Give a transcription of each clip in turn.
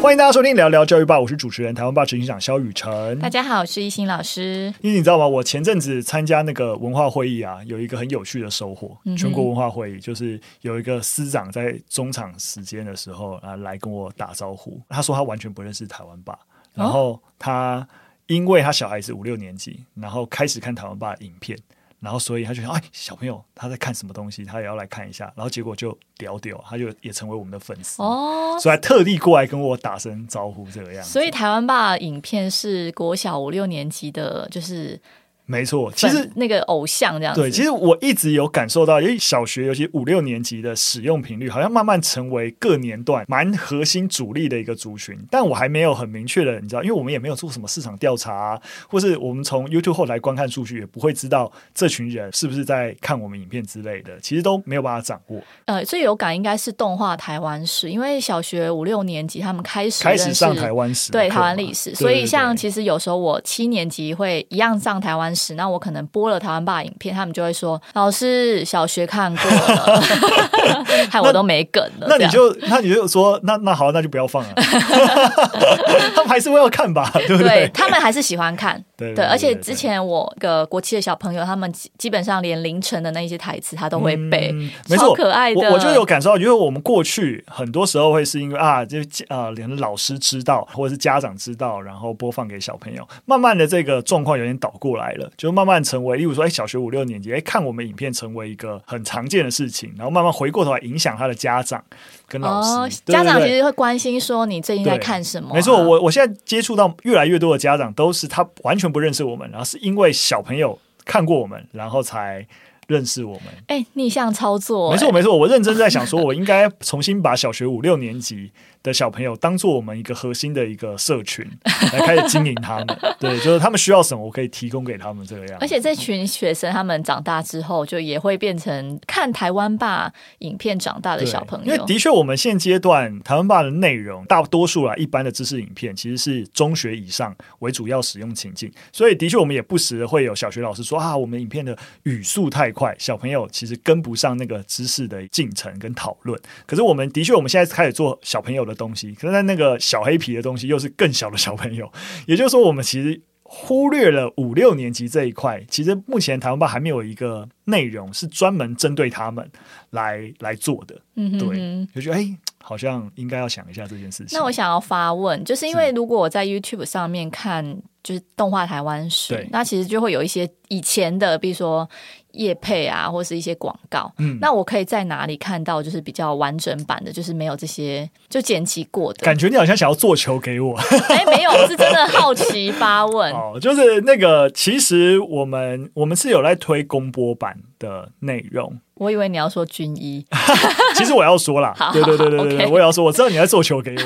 欢迎大家收听聊聊教育吧，我是主持人台湾报执行长肖雨辰。大家好，我是一心老师。你你知道吗？我前阵子参加那个文化会议啊，有一个很有趣的收获。嗯、全国文化会议就是有一个司长在中场时间的时候啊，来跟我打招呼。他说他完全不认识台湾吧，然后他因为他小孩子五六年级，然后开始看台湾吧影片。然后，所以他就想，哎，小朋友他在看什么东西，他也要来看一下。然后结果就屌屌，他就也成为我们的粉丝哦，所以还特地过来跟我打声招呼，这个样子。所以台湾爸影片是国小五六年级的，就是。没错，其实那个偶像这样子。对，其实我一直有感受到，因为小学尤其五六年级的使用频率，好像慢慢成为各年段蛮核心主力的一个族群。但我还没有很明确的，你知道，因为我们也没有做什么市场调查啊，或是我们从 YouTube 后来观看数据，也不会知道这群人是不是在看我们影片之类的，其实都没有办法掌握。呃，最有感应该是动画台湾史，因为小学五六年级他们开始开始上台湾史，对台湾历史，所以像其实有时候我七年级会一样上台湾史，那我可能播了台湾爸影片，他们就会说：“老师，小学看过了，害我都没梗了。”那你就那你就说：“那那好，那就不要放了。”他们还是会要看吧，对不对？对，他们还是喜欢看。对，而且之前我个国七的小朋友，他们基本上连凌晨的那一些台词他都会背，嗯、没错，可爱的。我我就有感受到，因为我们过去很多时候会是因为啊，就啊，连老师知道或者是家长知道，然后播放给小朋友。慢慢的，这个状况有点倒过来了，就慢慢成为，例如说，哎，小学五六年级，哎，看我们影片成为一个很常见的事情，然后慢慢回过头来影响他的家长跟老师。哦、对对对，家长其实会关心说你最近在看什么、啊？没错，我我现在接触到越来越多的家长，都是他完全不认识我们，然后是因为小朋友看过我们，然后才认识我们。哎，逆向操作，没错没错，我认真在想说，我应该重新把小学五六年级。的小朋友当做我们一个核心的一个社群来开始经营他们，对，就是他们需要什么，我可以提供给他们这个样。而且这群学生他们长大之后，就也会变成看台湾霸影片长大的小朋友。因为的确，我们现阶段台湾霸的内容，大多数啊一般的知识影片，其实是中学以上为主要使用情境。所以的确，我们也不时会有小学老师说啊，我们影片的语速太快，快小朋友其实跟不上那个知识的进程跟讨论。可是我们的确，我们现在开始做小朋友的。东西，可是在那个小黑皮的东西又是更小的小朋友，也就是说，我们其实忽略了五六年级这一块。其实目前台湾吧还没有一个内容是专门针对他们来来做的。嗯哼哼，对，就觉得哎，好像应该要想一下这件事情。那我想要发问，就是因为如果我在 YouTube 上面看，就是动画台湾史，那其实就会有一些以前的，比如说。叶配啊，或是一些广告，嗯，那我可以在哪里看到？就是比较完整版的，就是没有这些就剪辑过的。感觉你好像想要做球给我，哎，没有，我是真的好奇发问。哦，就是那个，其实我们我们是有在推公播版的内容。我以为你要说军医，其实我要说啦，对对对对对，我也要说，我知道你在做球给我，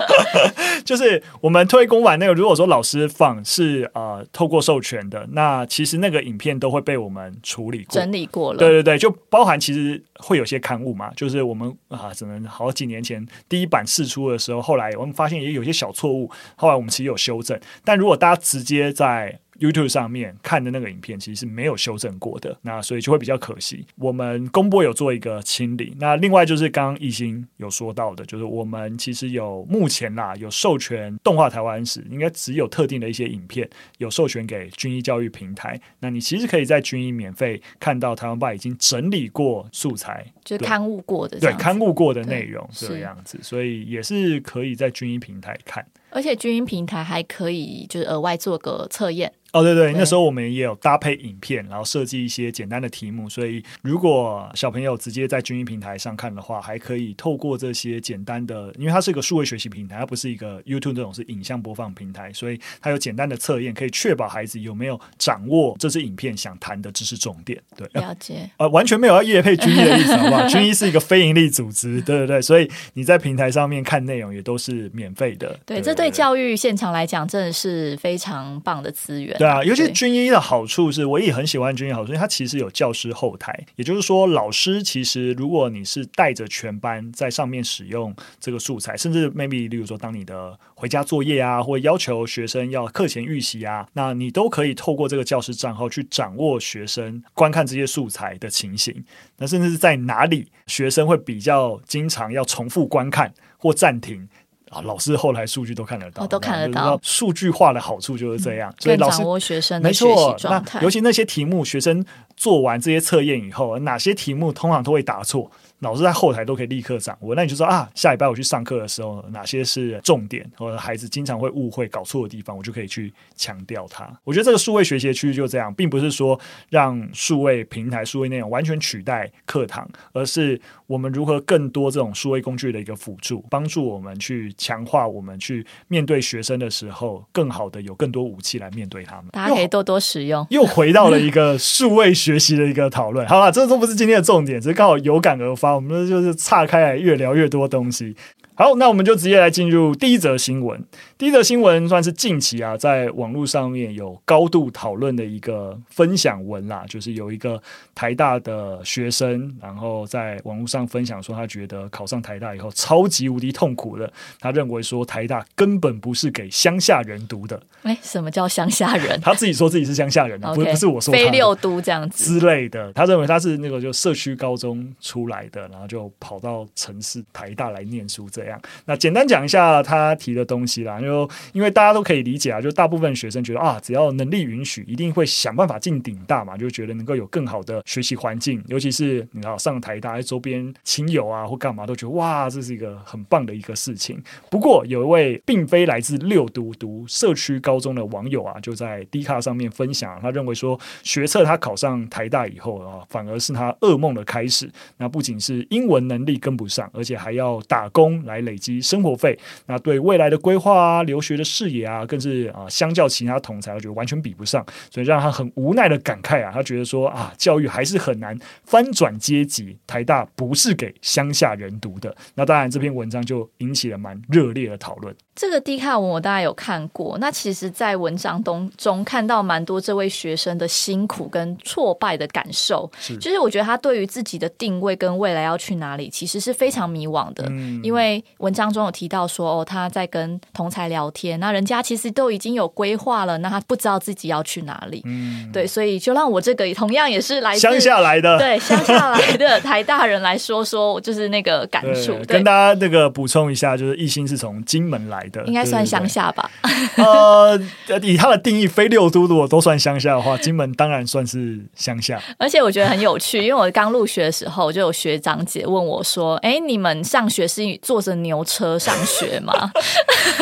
就是我们推公版那个，如果说老师放是呃透过授权的，那其实那个影片都会被我们处理过、整理过了，对对对，就包含其实会有些刊物嘛，就是我们啊，只能好几年前第一版试出的时候，后来我们发现也有些小错误，后来我们其实有修正，但如果大家直接在 YouTube 上面看的那个影片其实是没有修正过的，那所以就会比较可惜。我们公播有做一个清理，那另外就是刚刚一心有说到的，就是我们其实有目前啦有授权动画台湾史，应该只有特定的一些影片有授权给军医教育平台。那你其实可以在军医免费看到台湾爸已经整理过素材，就是刊物过的，对刊物过的内容这个样子，所以也是可以在军医平台看。而且军医平台还可以就是额外做个测验。哦，对对，那时候我们也有搭配影片，然后设计一些简单的题目，所以如果小朋友直接在军医平台上看的话，还可以透过这些简单的，因为它是一个数位学习平台，它不是一个 YouTube 这种是影像播放平台，所以它有简单的测验，可以确保孩子有没有掌握这支影片想谈的知识重点。对，了解。呃，完全没有要业配军医的意思，好不好？军医是一个非营利组织，对对对，所以你在平台上面看内容也都是免费的。对，对，对，这对教育现场来讲真的是非常棒的资源。对啊，尤其军医。的好处是，我也很喜欢军医好处，因为它其实有教师后台，也就是说，老师其实如果你是带着全班在上面使用这个素材，甚至 maybe 例如说，当你的回家作业啊，或要求学生要课前预习啊，那你都可以透过这个教师账号去掌握学生观看这些素材的情形，那甚至是在哪里学生会比较经常要重复观看或暂停。啊，老师后来数据都看得到，哦、都看得到。数据化的好处就是这样，嗯、所以老师掌握学生的学习状态。尤其那些题目，学生做完这些测验以后，哪些题目通常都会答错。老师在后台都可以立刻掌握，那你就说啊，下礼拜我去上课的时候，哪些是重点，或者孩子经常会误会、搞错的地方，我就可以去强调它。我觉得这个数位学习区就这样，并不是说让数位平台、数位内容完全取代课堂，而是我们如何更多这种数位工具的一个辅助，帮助我们去强化我们去面对学生的时候，更好的有更多武器来面对他们。大家可以多多使用。又，又回到了一个数位学习的一个讨论。好了，这都不是今天的重点，只是刚好有感而发。我们就是岔开来越聊越多东西。好，那我们就直接来进入第一则新闻。第一则新闻算是近期啊，在网络上面有高度讨论的一个分享文啦，就是有一个台大的学生，然后在网络上分享说，他觉得考上台大以后超级无敌痛苦的。他认为说，台大根本不是给乡下人读的。诶，什么叫乡下人？他自己说自己是乡下人啊，不是不是我说非六都这样子之类的。他认为他是那个就社区高中出来的，然后就跑到城市台大来念书这样。那简单讲一下他提的东西啦，就因为大家都可以理解啊，就大部分学生觉得啊，只要能力允许，一定会想办法进顶大嘛，就觉得能够有更好的学习环境，尤其是你知道上台大，周边亲友啊或干嘛都觉得哇，这是一个很棒的一个事情。不过有一位并非来自六都读社区高中的网友啊，就在 D 卡上面分享，他认为说学测他考上台大以后啊，反而是他噩梦的开始。那不仅是英文能力跟不上，而且还要打工来累积。生活费，那对未来的规划啊、留学的视野啊，更是啊，相较其他同才，我觉得完全比不上，所以让他很无奈的感慨啊，他觉得说啊，教育还是很难翻转阶级，台大不是给乡下人读的。那当然，这篇文章就引起了蛮热烈的讨论。这个低卡文我大概有看过，那其实，在文章中中看到蛮多这位学生的辛苦跟挫败的感受，是就是我觉得他对于自己的定位跟未来要去哪里，其实是非常迷惘的。嗯、因为文章中有提到说，哦，他在跟同才聊天，那人家其实都已经有规划了，那他不知道自己要去哪里。嗯，对，所以就让我这个同样也是来自乡下来的，对乡下来的台大人来说说，就是那个感触。对对跟大家那个补充一下，就是艺兴是从金门来的。应该算乡下吧。呃，以他的定义，非六都如果都算乡下的话，金门当然算是乡下。而且我觉得很有趣，因为我刚入学的时候，就有学长姐问我说：“哎，你们上学是坐着牛车上学吗？”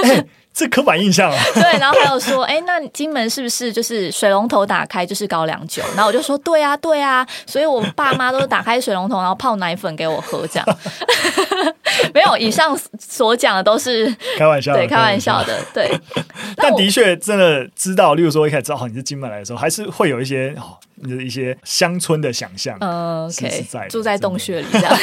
欸 这刻板印象啊！对，然后还有说，哎，那金门是不是就是水龙头打开就是高粱酒？然后我就说，对啊，对啊，所以我爸妈都是打开水龙头，然后泡奶粉给我喝，这样。没有，以上所讲的都是 开玩笑，对，开玩笑的，对。但的确真的知道，例如说一开始知道你是金门来的时候，还是会有一些哦，一些乡村的想象。嗯，OK，住在洞穴里这样。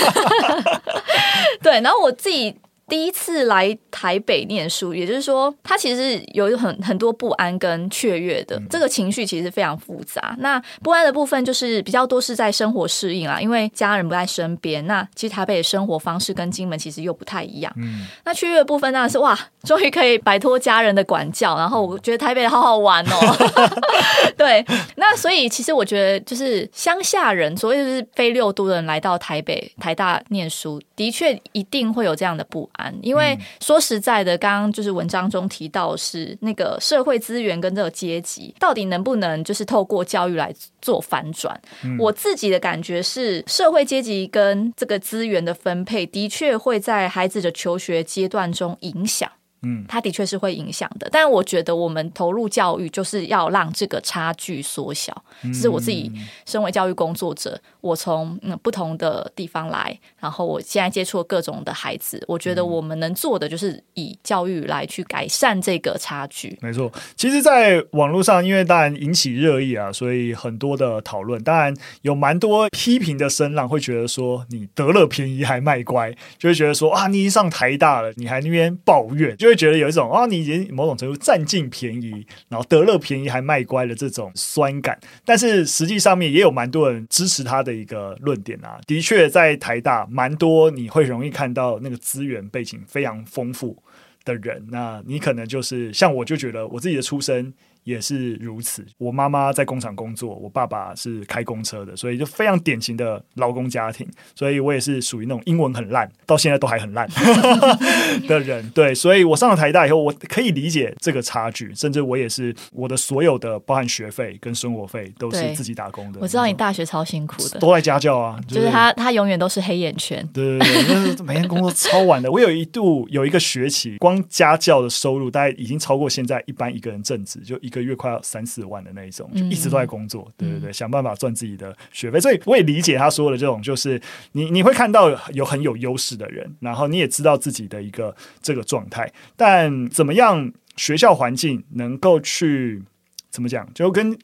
对，然后我自己。第一次来台北念书，也就是说，他其实有很很多不安跟雀跃的，这个情绪其实非常复杂。那不安的部分就是比较多是在生活适应啊，因为家人不在身边。那其实台北的生活方式跟金门其实又不太一样。嗯，那雀跃的部分当然是哇，终于可以摆脱家人的管教，然后我觉得台北好好玩哦。对，那所以其实我觉得就是乡下人，所谓就是非六都的人来到台北台大念书，的确一定会有这样的不安。因为说实在的，刚刚就是文章中提到是那个社会资源跟这个阶级到底能不能就是透过教育来做反转？嗯、我自己的感觉是，社会阶级跟这个资源的分配的确会在孩子的求学阶段中影响。嗯，它的确是会影响的，但我觉得我们投入教育就是要让这个差距缩小。这是我自己身为教育工作者，我从嗯不同的地方来，然后我现在接触各种的孩子，我觉得我们能做的就是以教育来去改善这个差距。没错，其实，在网络上，因为当然引起热议啊，所以很多的讨论，当然有蛮多批评的声浪，会觉得说你得了便宜还卖乖，就会觉得说啊，你一上台大了，你还那边抱怨，就会觉得有一种啊，你已经某种程度占尽便宜，然后得了便宜还卖乖的这种酸感。但是实际上面也有蛮多人支持他的一个论点啊，的确在台大蛮多你会容易看到那个资源背景非常丰富的人，那你可能就是像我就觉得我自己的出身也是如此。我妈妈在工厂工作，我爸爸是开公车的，所以就非常典型的劳工家庭。所以我也是属于那种英文很烂，到现在都还很烂 的人。对，所以我上了台大以后，我可以理解这个差距。甚至我也是我的所有的包含学费跟生活费都是自己打工的。我知道你大学超辛苦的，都在家教啊，就是、就是、他他永远都是黑眼圈。对对对，就是 每天工作超晚的。我有一度有一个学期，光家教的收入大概已经超过现在一般一个人正职，就一个月快要三四万的那一种，就一直都在工作。嗯、对对对，想办法赚自己的学费。所以我也理解他说的这种，就是你你会看到有很有优势的人，然后你也知道自己的一个这个状态，但怎么样学校环境能够去怎么讲，就跟。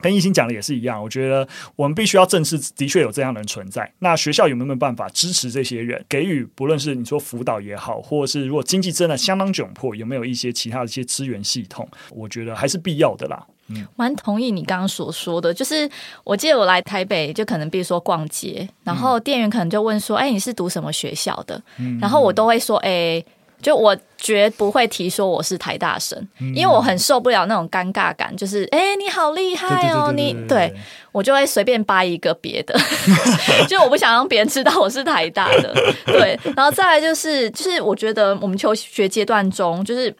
跟一心讲的也是一样，我觉得我们必须要正视，的确有这样的人存在。那学校有没有办法支持这些人，给予不论是你说辅导也好，或者是如果经济真的相当窘迫，有没有一些其他的一些资源系统？我觉得还是必要的啦。嗯，蛮同意你刚刚所说的，就是我记得我来台北，就可能比如说逛街，然后店员可能就问说：“哎，你是读什么学校的？”嗯，然后我都会说：“哎。”就我绝不会提说我是台大生，嗯、因为我很受不了那种尴尬感。就是，哎、欸，你好厉害哦，你对我就会随便掰一个别的，就我不想让别人知道我是台大的。对，然后再来就是，就是我觉得我们求学阶段中，就是。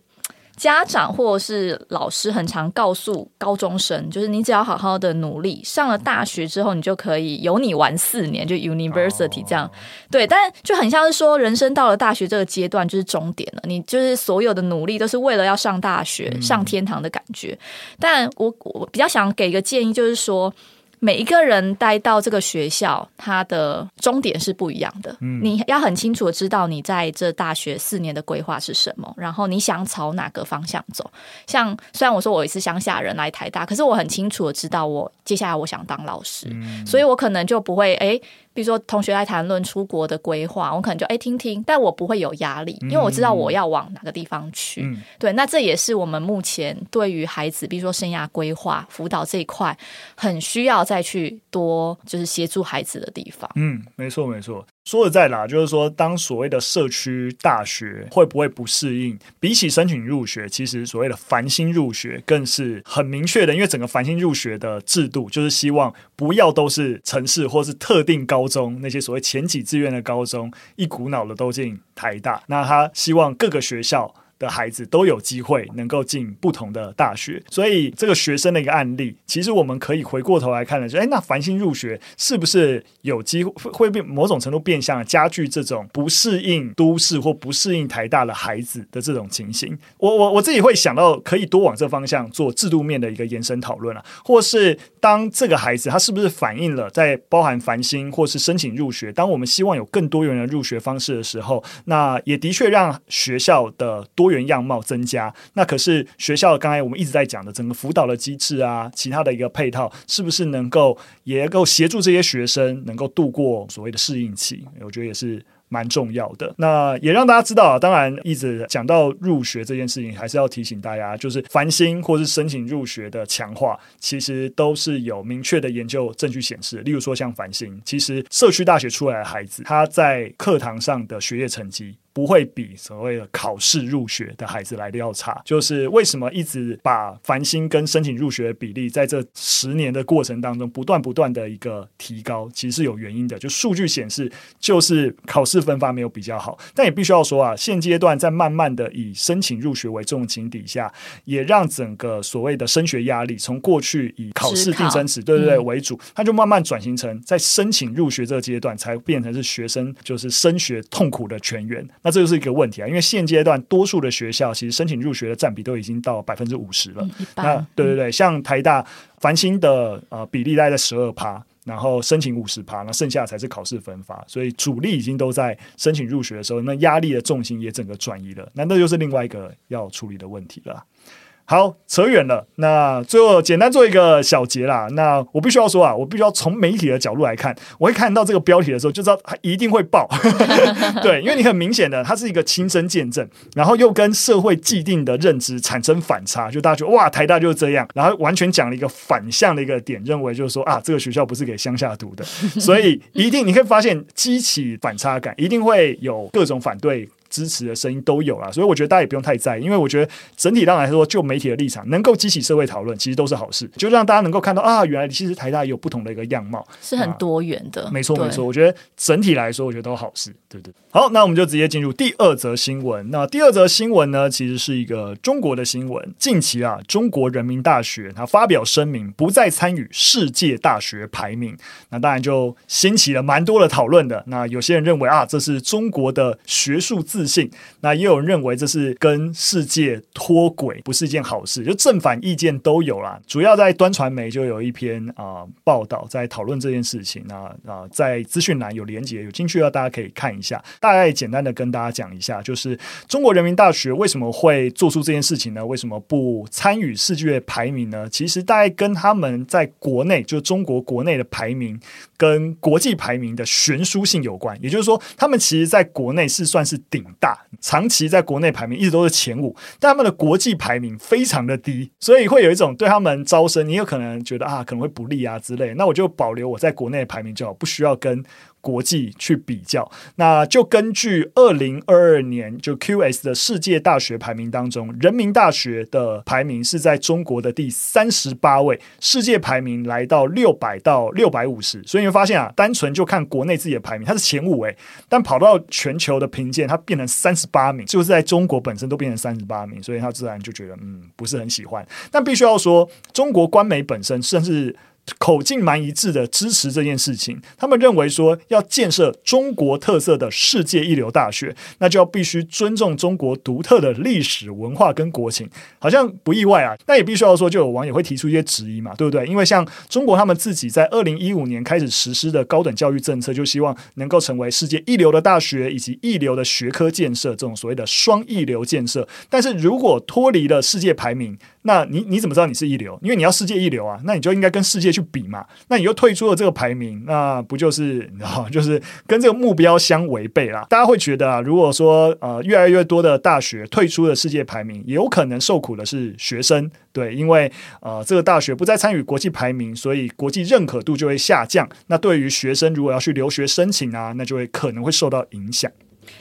家长或者是老师很常告诉高中生，就是你只要好好的努力，上了大学之后，你就可以有你玩四年，就 university 这样。Oh. 对，但就很像是说，人生到了大学这个阶段就是终点了，你就是所有的努力都是为了要上大学、上天堂的感觉。但我我比较想给一个建议，就是说。每一个人待到这个学校，他的终点是不一样的。嗯，你要很清楚的知道你在这大学四年的规划是什么，然后你想朝哪个方向走。像虽然我说我也是乡下人来台大，可是我很清楚的知道我接下来我想当老师，嗯，所以我可能就不会诶。比如说，同学来谈论出国的规划，我可能就哎听听，但我不会有压力，因为我知道我要往哪个地方去。嗯、对，那这也是我们目前对于孩子，比如说生涯规划辅导这一块，很需要再去多就是协助孩子的地方。嗯，没错没错。说的在啦，就是说，当所谓的社区大学会不会不适应？比起申请入学，其实所谓的繁星入学更是很明确的，因为整个繁星入学的制度就是希望不要都是城市或是特定高中那些所谓前几志愿的高中一股脑的都进台大，那他希望各个学校。的孩子都有机会能够进不同的大学，所以这个学生的一个案例，其实我们可以回过头来看的，就哎，那繁星入学是不是有机会会变某种程度变相加剧这种不适应都市或不适应台大的孩子的这种情形？我我我自己会想到，可以多往这方向做制度面的一个延伸讨论啊，或是当这个孩子他是不是反映了在包含繁星或是申请入学，当我们希望有更多元的入学方式的时候，那也的确让学校的多。多元样貌增加，那可是学校刚才我们一直在讲的整个辅导的机制啊，其他的一个配套，是不是能够也能够协助这些学生能够度过所谓的适应期？我觉得也是蛮重要的。那也让大家知道啊，当然一直讲到入学这件事情，还是要提醒大家，就是繁星或是申请入学的强化，其实都是有明确的研究证据显示。例如说像繁星，其实社区大学出来的孩子，他在课堂上的学业成绩。不会比所谓的考试入学的孩子来的要差，就是为什么一直把繁星跟申请入学的比例在这十年的过程当中不断不断的一个提高，其实是有原因的。就数据显示，就是考试分发没有比较好，但也必须要说啊，现阶段在慢慢的以申请入学为重情底下，也让整个所谓的升学压力从过去以考试定生死对对对为主，它就慢慢转型成在申请入学这个阶段才变成是学生就是升学痛苦的泉源。那这就是一个问题啊，因为现阶段多数的学校其实申请入学的占比都已经到百分之五十了。嗯、那对对对，像台大繁星的呃比例大概在十二趴，然后申请五十趴，那剩下才是考试分发，所以主力已经都在申请入学的时候，那压力的重心也整个转移了。那这就是另外一个要处理的问题了。好，扯远了。那最后简单做一个小结啦。那我必须要说啊，我必须要从媒体的角度来看，我会看到这个标题的时候就知道它一定会爆。对，因为你很明显的，它是一个亲身见证，然后又跟社会既定的认知产生反差，就大家觉得哇，台大就是这样，然后完全讲了一个反向的一个点，认为就是说啊，这个学校不是给乡下读的，所以一定你可以发现激起反差感，一定会有各种反对。支持的声音都有啦，所以我觉得大家也不用太在意，因为我觉得整体上来说，就媒体的立场，能够激起社会讨论，其实都是好事，就让大家能够看到啊，原来其实台大也有不同的一个样貌，是很多元的。啊、没错，没错，我觉得整体来说，我觉得都好事，对不对。好，那我们就直接进入第二则新闻。那第二则新闻呢，其实是一个中国的新闻。近期啊，中国人民大学它发表声明，不再参与世界大学排名。那当然就掀起了蛮多的讨论的。那有些人认为啊，这是中国的学术自自信；那也有人认为这是跟世界脱轨，不是一件好事。就正反意见都有啦。主要在端传媒就有一篇啊、报道在讨论这件事情。那啊、在资讯栏有连结，有兴趣的大家可以看一下。大概简单的跟大家讲一下，就是中国人民大学为什么会做出这件事情呢？为什么不参与世界排名呢？其实大概跟他们在国内，就中国国内的排名跟国际排名的悬殊性有关。也就是说，他们其实在国内是算是顶大，长期在国内排名一直都是前五，但他们的国际排名非常的低，所以会有一种对他们招生，你有可能觉得啊，可能会不利啊之类。那我就保留我在国内排名就好，不需要跟。国际去比较，那就根据二零二二年就 QS 的世界大学排名当中，人民大学的排名是在中国的第三十八位，世界排名来到六百到六百五十，所以你会发现啊，单纯就看国内自己的排名，它是前五位，但跑到全球的评鉴，它变成三十八名，就是在中国本身都变成三十八名，所以他自然就觉得嗯，不是很喜欢。但必须要说，中国官媒本身甚至。口径蛮一致的支持这件事情，他们认为说要建设中国特色的世界一流大学，那就要必须尊重中国独特的历史文化跟国情，好像不意外啊。但也必须要说，就有网友会提出一些质疑嘛，对不对？因为像中国他们自己在二零一五年开始实施的高等教育政策，就希望能够成为世界一流的大学以及一流的学科建设，这种所谓的双一流建设。但是如果脱离了世界排名，那你你怎么知道你是一流？因为你要世界一流啊，那你就应该跟世界去比嘛。那你又退出了这个排名，那不就是你知道，就是跟这个目标相违背啦。大家会觉得啊，如果说呃越来越多的大学退出了世界排名，也有可能受苦的是学生，对，因为呃这个大学不再参与国际排名，所以国际认可度就会下降。那对于学生如果要去留学申请啊，那就会可能会受到影响。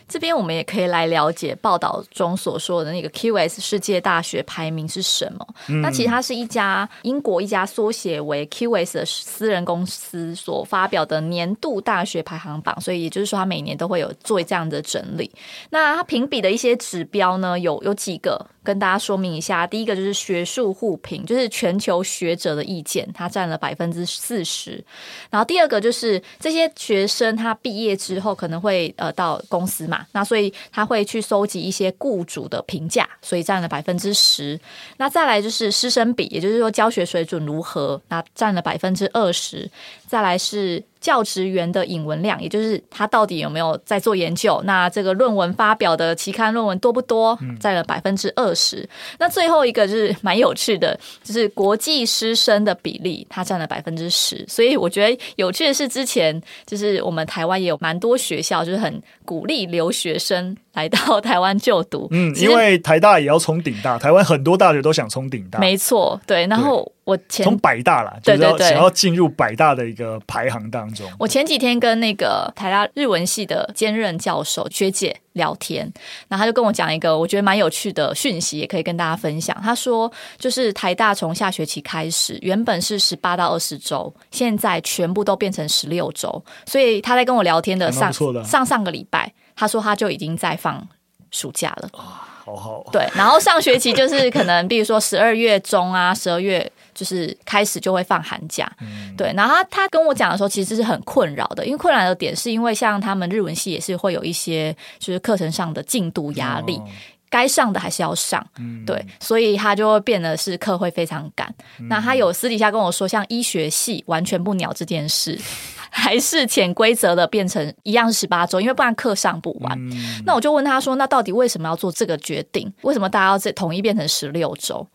这边我们也可以来了解报道中所说的那个 QS 世界大学排名是什么。嗯、那其实它是一家英国一家缩写为 QS 的私人公司所发表的年度大学排行榜，所以也就是说，它每年都会有做这样的整理。那它评比的一些指标呢，有有几个。跟大家说明一下，第一个就是学术互评，就是全球学者的意见，它占了百分之四十。然后第二个就是这些学生他毕业之后可能会呃到公司嘛，那所以他会去搜集一些雇主的评价，所以占了百分之十。那再来就是师生比，也就是说教学水准如何，那占了百分之二十。再来是。教职员的引文量，也就是他到底有没有在做研究？那这个论文发表的期刊论文多不多？占了百分之二十。那最后一个就是蛮有趣的，就是国际师生的比例，它占了百分之十。所以我觉得有趣的是，之前就是我们台湾也有蛮多学校，就是很鼓励留学生来到台湾就读。嗯，因为台大也要冲顶大，台湾很多大学都想冲顶大。没错，对。然后。我前从百大啦，就是要想要进入百大的一个排行当中。我前几天跟那个台大日文系的兼任教授学姐聊天，然后他就跟我讲一个我觉得蛮有趣的讯息，也可以跟大家分享。他说，就是台大从下学期开始，原本是十八到二十周，现在全部都变成十六周。所以他在跟我聊天的上的上上个礼拜，他说他就已经在放暑假了。啊，好好。对，然后上学期就是可能比如说十二月中啊，十二月。就是开始就会放寒假，嗯、对。然后他他跟我讲的时候，其实是很困扰的，因为困扰的点是因为像他们日文系也是会有一些就是课程上的进度压力，哦、该上的还是要上，嗯、对，所以他就会变得是课会非常赶。嗯、那他有私底下跟我说，像医学系完全不鸟这件事，还是潜规则的变成一样十八周，因为不然课上不完。嗯、那我就问他说，那到底为什么要做这个决定？为什么大家要这统一变成十六周？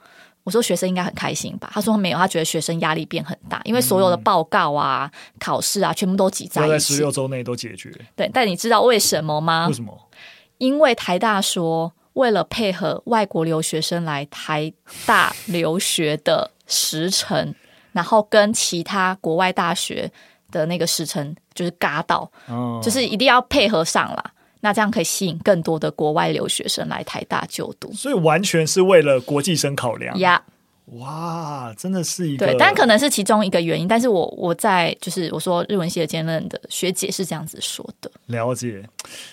我说学生应该很开心吧？他说没有，他觉得学生压力变很大，因为所有的报告啊、嗯、考试啊，全部都挤在一起，在十六周内都解决。对，但你知道为什么吗？为什么？因为台大说，为了配合外国留学生来台大留学的时程，然后跟其他国外大学的那个时程就是嘎到，哦、就是一定要配合上啦。那这样可以吸引更多的国外留学生来台大就读。所以完全是为了国际生考量呀。哇，真的是一个对，但可能是其中一个原因。但是我我在就是我说日文系的兼任的学姐是这样子说的。了解，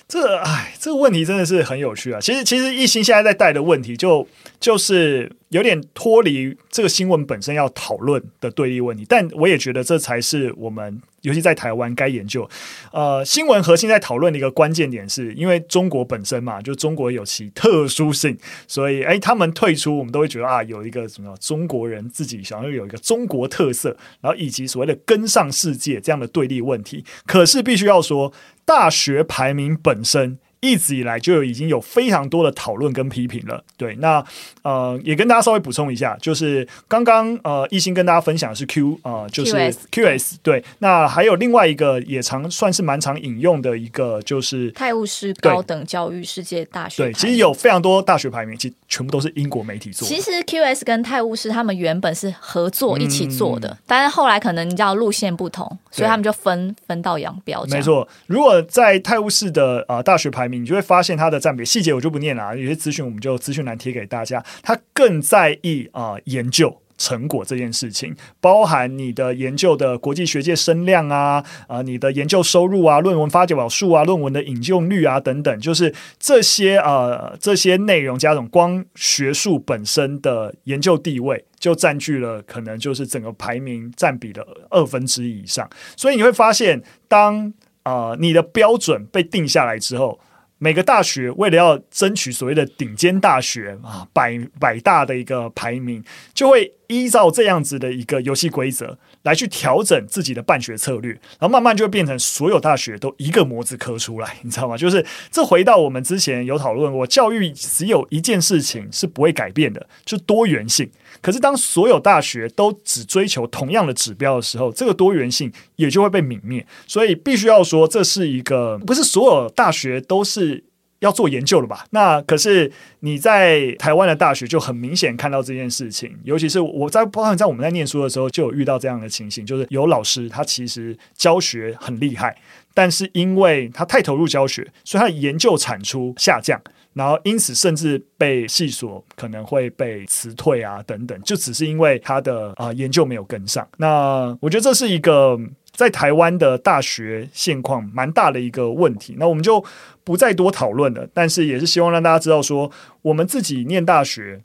这哎，这个问题真的是很有趣啊。其实其实艺兴现在在带的问题就就是有点脱离这个新闻本身要讨论的对立问题，但我也觉得这才是我们。尤其在台湾该研究，呃，新闻核心在讨论的一个关键点是，因为中国本身嘛，就中国有其特殊性，所以诶，他们退出，我们都会觉得啊，有一个什么中国人自己想要有一个中国特色，然后以及所谓的跟上世界这样的对立问题。可是必须要说，大学排名本身。一直以来就已经有非常多的讨论跟批评了，对，那呃也跟大家稍微补充一下，就是刚刚呃一心跟大家分享的是 Q 呃就是 QS, 对，那还有另外一个也常算是蛮常引用的一个就是泰晤士高等教育世界大学，对，其实有非常多大学排名，其实全部都是英国媒体做的。其实 QS 跟泰晤士他们原本是合作一起做的，嗯、但是后来可能你知道路线不同，所以他们就分分道扬镳。没错，如果在泰晤士的呃大学排你就会发现它的占比细节我就不念了，啊有些资讯我们就资讯栏贴给大家。他更在意啊、研究成果这件事情，包含你的研究的国际学界声量啊，啊、你的研究收入啊，论文发表数啊，论文的引用率啊等等，就是这些呃这些内容加上光学术本身的研究地位，就占据了可能就是整个排名占比的二分之一以上。所以你会发现，当啊、你的标准被定下来之后。每个大学为了要争取所谓的顶尖大学啊，百百大的一个排名，就会依照这样子的一个游戏规则来去调整自己的办学策略，然后慢慢就会变成所有大学都一个模子刻出来，你知道吗？就是这回到我们之前有讨论过，教育只有一件事情是不会改变的，就多元性。可是当所有大学都只追求同样的指标的时候，这个多元性也就会被泯灭。所以必须要说，这是一个不是所有大学都是要做研究了吧？那可是你在台湾的大学就很明显看到这件事情，尤其是我在包括在我们在念书的时候就有遇到这样的情形，就是有老师他其实教学很厉害，但是因为他太投入教学，所以他的研究产出下降。然后，因此甚至被系所可能会被辞退啊，等等，就只是因为他的啊、研究没有跟上。那我觉得这是一个在台湾的大学现况蛮大的一个问题。那我们就不再多讨论了。但是也是希望让大家知道说，我们自己念大学，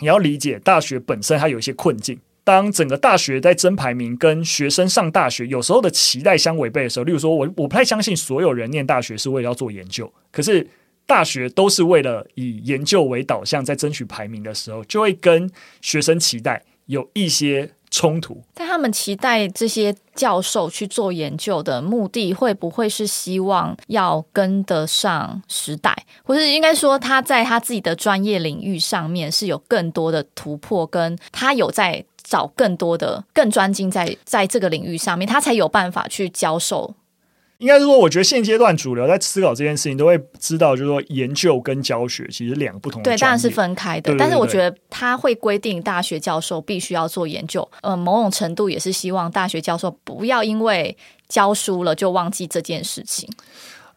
你要理解大学本身它有一些困境。当整个大学在争排名，跟学生上大学有时候的期待相违背的时候，例如说我我不太相信所有人念大学是为了要做研究，可是。大学都是为了以研究为导向，在争取排名的时候，就会跟学生期待有一些冲突。但他们期待这些教授去做研究的目的，会不会是希望要跟得上时代，或是应该说他在他自己的专业领域上面是有更多的突破，跟他有在找更多的更专精在在这个领域上面，他才有办法去教授。应该是说，我觉得现阶段主流在思考这件事情，都会知道，就是说研究跟教学其实两个不同的。对，当然是分开的。对对对对，但是我觉得他会规定大学教授必须要做研究，呃，某种程度也是希望大学教授不要因为教书了就忘记这件事情。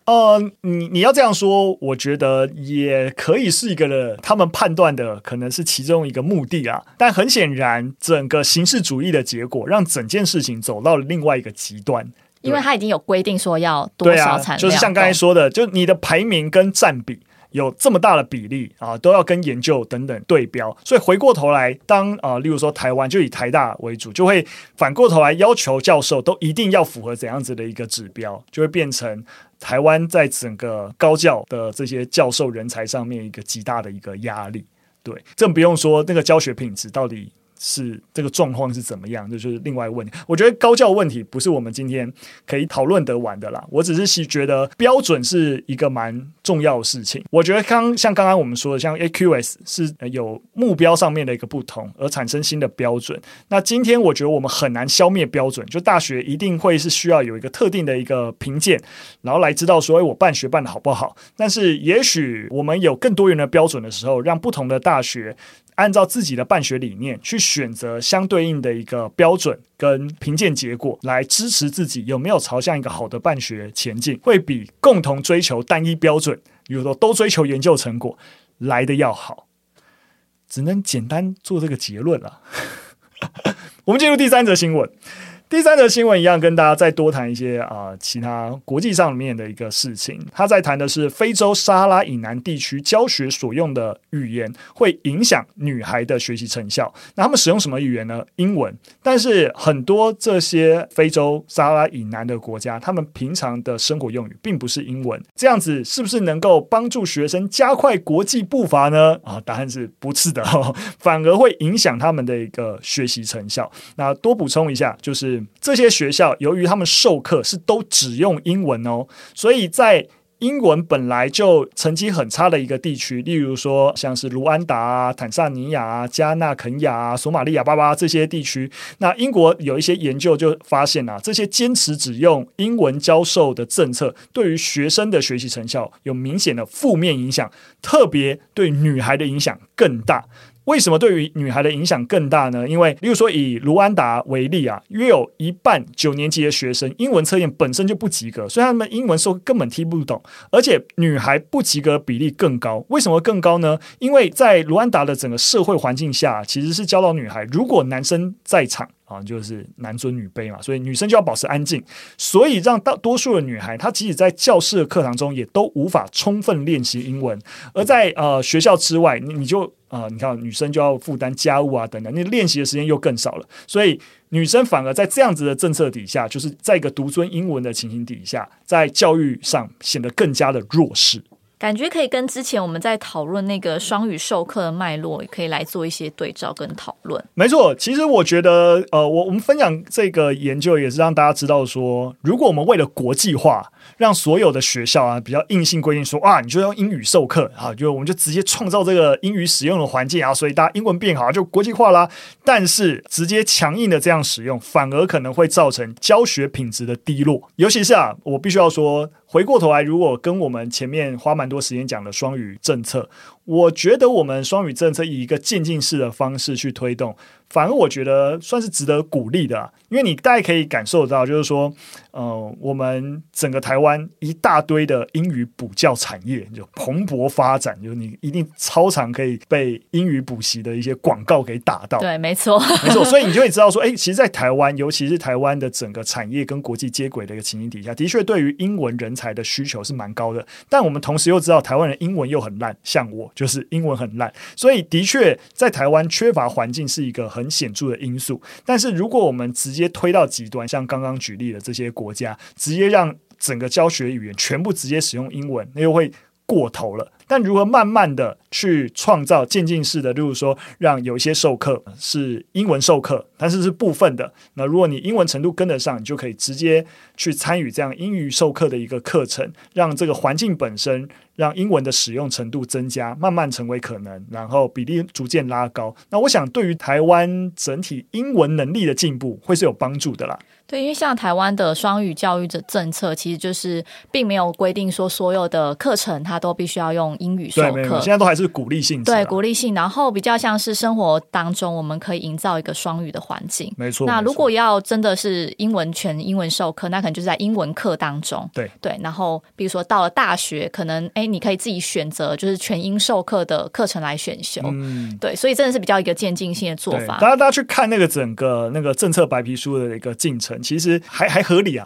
呃，你你要这样说，我觉得也可以是一个他们判断的，可能是其中一个目的啊。但很显然，整个形式主义的结果，让整件事情走到了另外一个极端。因为他已经有规定说要多少产量，就是像刚才说的，就你的排名跟占比有这么大的比例啊，都要跟研究等等对标。所以回过头来，当啊，例如说台湾就以台大为主，就会反过头来要求教授都一定要符合怎样子的一个指标，就会变成台湾在整个高教的这些教授人才上面一个极大的一个压力。对，更不用说那个教学品质到底。是这个状况是怎么样？这就是另外一个问题。我觉得高教问题不是我们今天可以讨论得完的啦。我只是觉得标准是一个蛮重要的事情。我觉得刚像刚刚我们说的，像 AQS 是有目标上面的一个不同而产生新的标准。那今天我觉得我们很难消灭标准，就大学一定会是需要有一个特定的一个评鉴，然后来知道说，哎，我办学办得好不好？但是也许我们有更多元的标准的时候，让不同的大学。按照自己的办学理念去选择相对应的一个标准跟评鉴结果来支持自己有没有朝向一个好的办学前进，会比共同追求单一标准，比如说都追求研究成果来的要好。只能简单做这个结论了。我们进入第三则新闻。第三则新闻一样，跟大家再多谈一些啊、呃，其他国际上面的一个事情。他在谈的是非洲撒哈拉以南地区教学所用的语言会影响女孩的学习成效。那他们使用什么语言呢？英文。但是很多这些非洲撒哈拉以南的国家，他们平常的生活用语并不是英文。这样子是不是能够帮助学生加快国际步伐呢？啊，答案是不是的，哦，反而会影响他们的一个学习成效。那多补充一下，就是。这些学校由于他们授课是都只用英文哦，所以在英文本来就成绩很差的一个地区，例如说像是卢安达啊、坦桑尼亚啊、加纳、肯亚啊、索马利亚巴巴这些地区，那英国有一些研究就发现啊，这些坚持只用英文教授的政策，对于学生的学习成效有明显的负面影响，特别对女孩的影响更大。为什么对于女孩的影响更大呢？因为，例如说以卢安达为例啊，约有一半九年级的学生英文测验本身就不及格，所以他们英文说根本听不懂，而且女孩不及格比例更高。为什么更高呢？因为在卢安达的整个社会环境下，其实是教导女孩，如果男生在场。啊，就是男尊女卑嘛，所以女生就要保持安静，所以让大多数的女孩，她即使在教室的课堂中，也都无法充分练习英文。而在呃学校之外，你你就、呃，你看女生就要负担家务啊等等，你练习的时间又更少了，所以女生反而在这样子的政策底下，就是在一个独尊英文的情形底下，在教育上显得更加的弱势。感觉可以跟之前我们在讨论那个双语授课的脉络，也可以来做一些对照跟讨论。没错，其实我觉得，呃，我我们分享这个研究也是让大家知道说，如果我们为了国际化，让所有的学校啊比较硬性规定说啊，你就用英语授课啊，就我们就直接创造这个英语使用的环境啊，所以大家英文变好就国际化啦。但是直接强硬的这样使用，反而可能会造成教学品质的低落。尤其是啊，我必须要说。回过头来，如果跟我们前面花蛮多时间讲的双语政策，我觉得我们双语政策以一个渐进式的方式去推动。反而我觉得算是值得鼓励的啊，因为你大家可以感受到，就是说，呃，我们整个台湾一大堆的英语补教产业就蓬勃发展，就是你一定超常可以被英语补习的一些广告给打到。对，没错，没错。所以你就会知道说，哎，其实，在台湾，尤其是台湾的整个产业跟国际接轨的一个情形底下，的确对于英文人才的需求是蛮高的。但我们同时又知道，台湾人英文又很烂，像我就是英文很烂，所以的确在台湾缺乏环境是一个很。显著的因素，但是如果我们直接推到极端，像刚刚举例的这些国家，直接让整个教学语言全部直接使用英文，那又会过头了。但如何慢慢的去创造渐进式的，例如说，让有一些授课是英文授课，但是是部分的。那如果你英文程度跟得上，你就可以直接去参与这样英语授课的一个课程，让这个环境本身让英文的使用程度增加，慢慢成为可能，然后比例逐渐拉高。那我想，对于台湾整体英文能力的进步，会是有帮助的啦。对，因为像台湾的双语教育的政策，其实就是并没有规定说所有的课程它都必须要用英语授课。现在都还是鼓励性。对，鼓励性，然后比较像是生活当中我们可以营造一个双语的环境。没错。那如果要真的是英文全英文授课，那可能就是在英文课当中。对对。然后比如说到了大学，可能哎，你可以自己选择就是全英授课的课程来选修。嗯。对，所以真的是比较一个渐进性的做法。大家大家去看那个整个那个政策白皮书的一个进程。其实还还合理啊，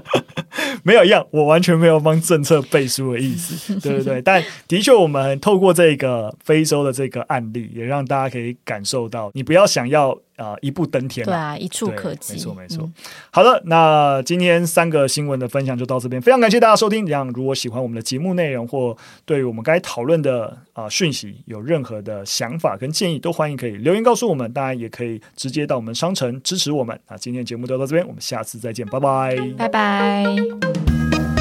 没有一样，我完全没有帮政策背书的意思，对不对。但 的确，我们透过这个非洲的这个案例，也让大家可以感受到，你不要想要。啊、呃，一步登天，对啊，一触可及，没错没错、嗯。好的，那今天三个新闻的分享就到这边，非常感谢大家收听。这样，如果喜欢我们的节目内容，或对于我们该讨论的啊、呃、讯息有任何的想法跟建议，都欢迎可以留言告诉我们。当然，也可以直接到我们商城支持我们。那今天节目就到这边，我们下次再见，拜拜，拜拜。